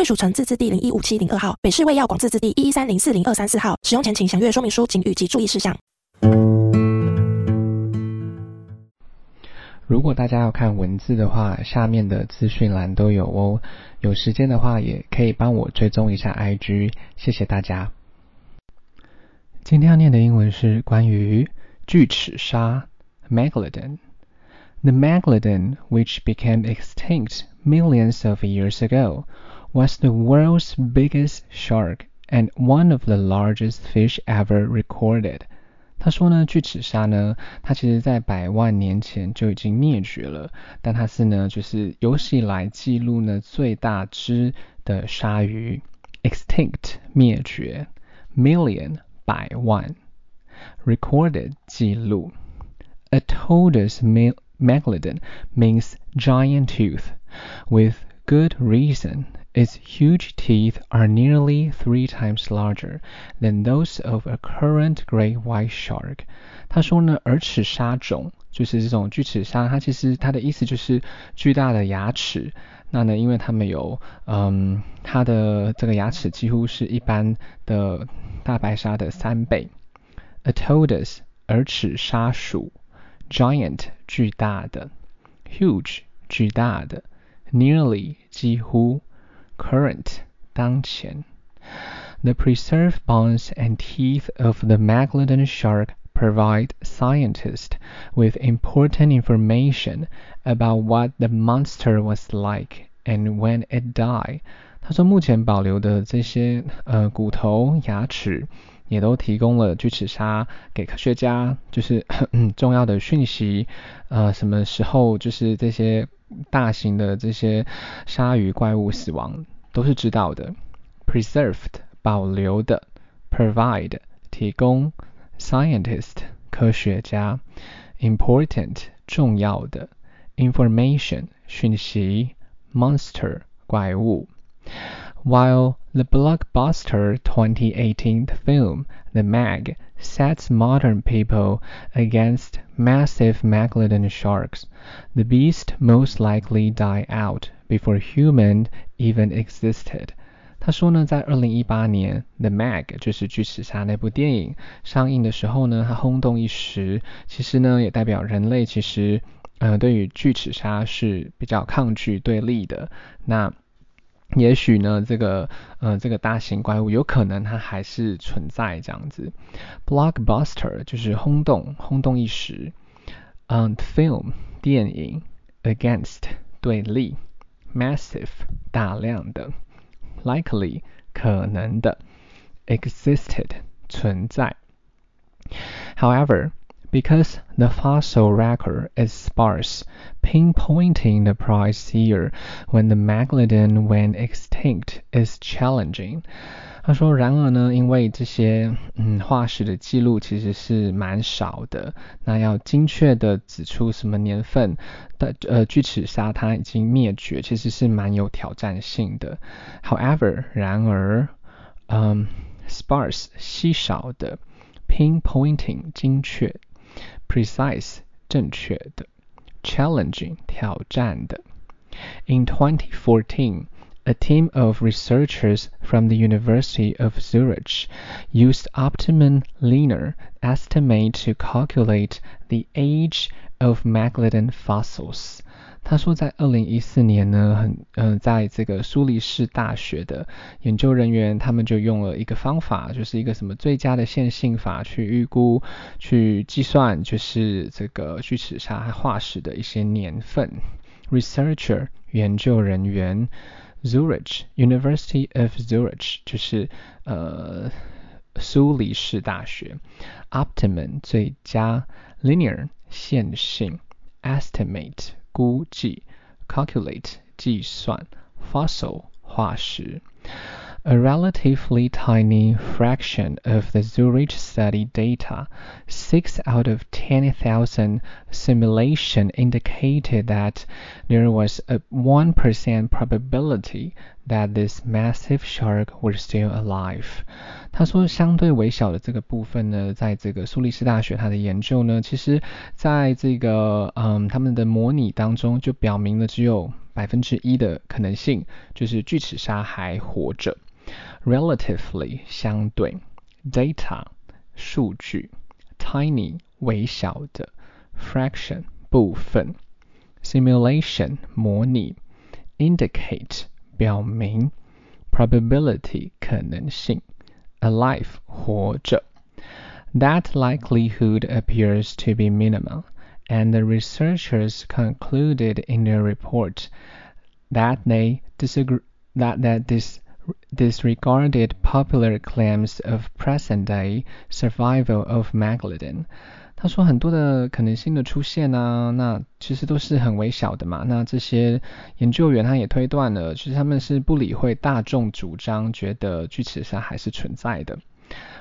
贵属城自治地零一五七零二号，北市卫药广自治地一一三零四零二三四号。使用前请详阅说明书、请语及注意事项。如果大家要看文字的话，下面的资讯栏都有哦。有时间的话，也可以帮我追踪一下 IG，谢谢大家。今天要念的英文是关于巨齿鲨 （Megalodon）。The megalodon, which became extinct millions of years ago, was the world's biggest shark and one of the largest fish ever recorded. recorded。他说呢，巨齿鲨呢，它其实在百万年前就已经灭绝了，但它是呢，就是有史以来记录呢最大只的鲨鱼，extinct 灭绝，million 百万，recorded Otodus megalodon means giant tooth with good reason its huge teeth are nearly three times larger than those of a current great white shark。他说呢，耳齿鲨种就是这种巨齿鲨，它其实它的意思就是巨大的牙齿。那呢，因为它们有，嗯，它的这个牙齿几乎是一般的大白鲨的三倍。Otodus，耳齿鲨属；giant，巨大的；huge，巨大的；nearly，几乎。current 当前。The preserved bones and teeth of the Megalodon shark provide scientists with important information about what the monster was like and when it died. 他说，目前保留的这些呃骨头、牙齿， 也都提供了巨齿鲨给科学家就是 重要的讯息。呃，什么时候就是这些大型的这些鲨鱼怪物死亡都是知道的。Preserved 保留的，provide 提供，scientist 科学家，important 重要的，information 讯息，monster 怪物。While the blockbuster 2018 film The Meg sets modern people against massive megalodon sharks, the beast most likely die out before human even existed。他说呢，在二零一八年，《The Meg》就是巨齿鲨那部电影上映的时候呢，它轰动一时。其实呢，也代表人类其实，呃，对于巨齿鲨是比较抗拒对立的。那 也许呢，这个呃，这个大型怪物有可能它还是存在这样子。Blockbuster 就是轰动，轰动一时。嗯，film 电影，against 对立，massive 大量的，likely 可能的，existed 存在。However, because the fossil record is sparse, pinpointing the precise year when the megalodon went extinct is challenging. 他说，然而呢，因为这些嗯化石的记录其实是蛮少的，那要精确的指出什么年份的呃巨齿鲨它已经灭绝，其实是蛮有挑战性的。However，然而，嗯，sparse 稀少的，pinpointing 精确。 precise 正确的，challenging 挑战的。In 2014, a team of researchers from the University of Zurich used Optimum Linear estimate to calculate the age of megalodon fossils. 他说，在二零一四年呢，很呃，在这个苏黎世大学的研究人员，他们就用了一个方法，就是一个什么最佳的线性法去预估、去计算，就是这个巨齿鲨化石的一些年份。Researcher 研究人员，Zurich University of Zurich 就是呃苏黎世大学，Optimum 最佳，Linear 线性，Estimate。估计，calculate 计算，fossil 化石。A relatively tiny fraction of the Zurich study data, 6 out of 10,000 simulation indicated that there was a 1% probability that this massive shark was still alive. 他说，相对微小的这个部分呢，在这个苏黎世大学他的研究呢，其实在这个嗯他们的模拟当中就表明了只有百分之一的可能性，就是巨齿鲨还活着。 relatively 相对，data 数据，tiny 微小的，fraction 部分，simulation 模拟，indicate 表明，probability 可能性，alive 活着。That likelihood appears to be minimal, and the researchers concluded in their report that they disagree that that this disregarded popular claims of present-day survival of megalodon。他说很多的可能性的出现啊，那其实都是很微小的嘛。那这些研究员他也推断了，其实他们是不理会大众主张，觉得巨齿鲨还是存在的。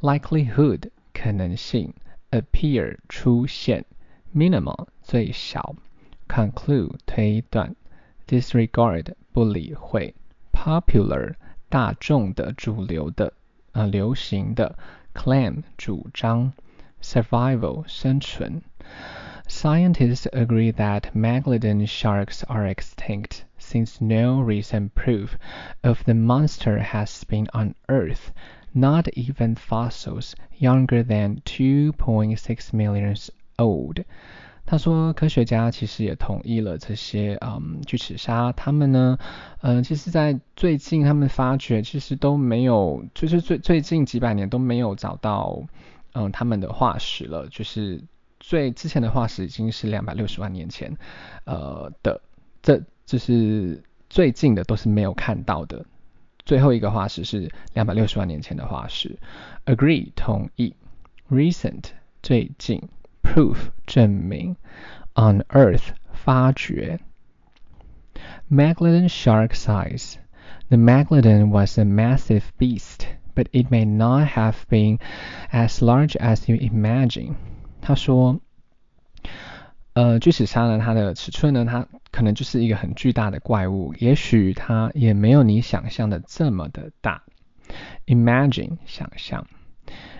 Likelihood 可能性，appear 出现，minimal 最小，conclude 推断，disregard 不理会，popular 大众的、主流的、呃流行的，claim 主张，survival 生存。Scientists agree that Megalodon sharks are extinct since no recent proof of the monster has been unearthed, not even fossils younger than 2.6 million old. 他说，科学家其实也同意了这些，嗯，巨齿鲨，他们呢，嗯，其实，在最近他们发掘，其实都没有，就是最最近几百年都没有找到，嗯，他们的化石了。就是最之前的化石已经是两百六十万年前，呃的，这就是最近的都是没有看到的。最后一个化石是两百六十万年前的化石。Agree 同意，recent 最近。proof 证明，unearth 发掘。Megalodon shark size. The megalodon was a massive beast, but it may not have been as large as you imagine. 他说，呃，巨齿鲨呢，它的尺寸呢，它可能就是一个很巨大的怪物，也许它也没有你想象的这么的大。Imagine 想象。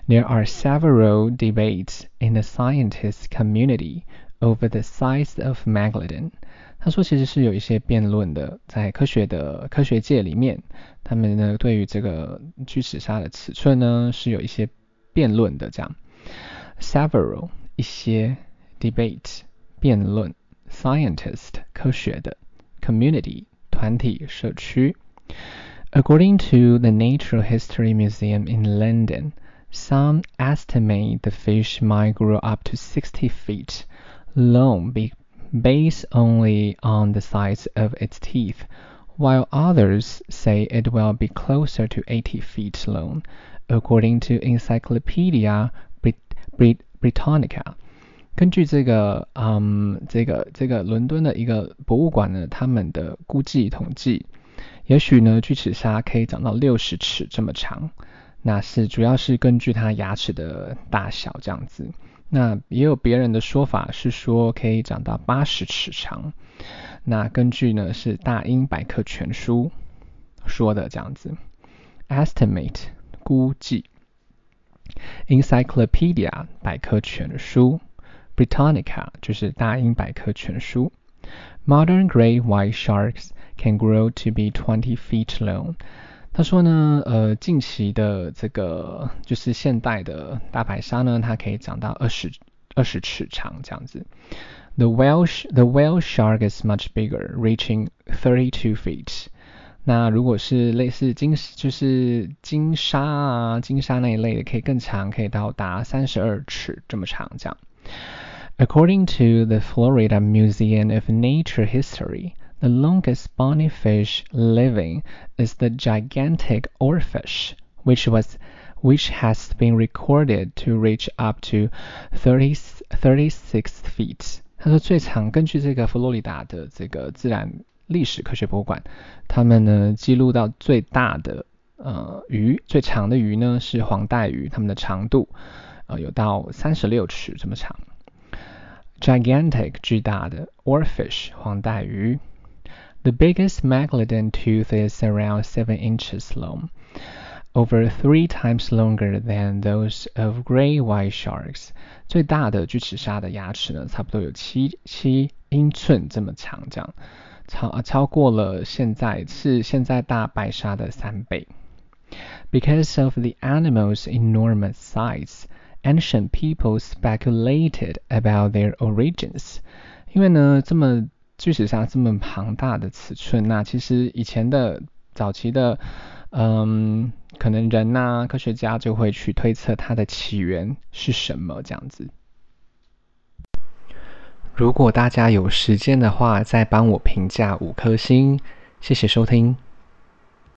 there are several debates in the scientist community over the size of megalodon。他说，其实是有一些辩论的，在科学的科学界里面，他们呢对于这个巨齿鲨的尺寸呢是有一些辩论的。这样，several 一些 debate 辩论，scientist 科学的 community 团体社区。According to the Natural History Museum in London。Some estimate the fish might grow up to 60 feet long based only on the size of its teeth, while others say it will be closer to 80 feet long, according to Encyclopedia Britannica. 根据这个，嗯，这个这个伦敦的一个博物馆呢，他们的估计统计，也许呢，巨齿鲨可以长到六十尺这么长。 那是主要是根据它牙齿的大小这样子，那也有别人的说法是说可以长到八十尺长。那根据呢是大英百科全书说的这样子，estimate 估计，encyclopedia 百科全书，Britannica 就是大英百科全书，modern great white sharks can grow to be twenty feet long。他说呢，呃，近期的这个就是现代的大白鲨呢，它可以长到二十二十尺长这样子。The whale the whale shark is much bigger, reaching thirty two feet。那如果是类似金就是金鲨啊，金鲨那一类的，可以更长，可以到达三十二尺这么长这样。According to the Florida Museum of Nature History. The longest bony fish living is the gigantic oarfish, which was which has been recorded to reach up to 30, 36 feet。他说最长，根据这个佛罗里达的这个自然 历史科学博物馆，他们呢记录到最大的呃鱼，最长的鱼呢是黄带鱼，它们的长度呃有到三十六尺这么长。Gigantic 巨大的 Oarfish 黄带鱼 ，The biggest megalodon tooth is around seven inches long, over three times longer than those of great white sharks。最大的巨齿鲨的牙齿呢，差不多有七七英寸这么长，这样超超过了现在是现在大白鲨的三倍。Because of the animal's enormous size. Ancient people speculated about their origins。因为呢，这么 巨齿鲨这么庞大的尺寸，那其实以前的早期的，嗯，可能人呐，科学家就会去推测它的起源是什么这样子。如果大家有时间的话，再帮我评价五颗星，谢谢收听。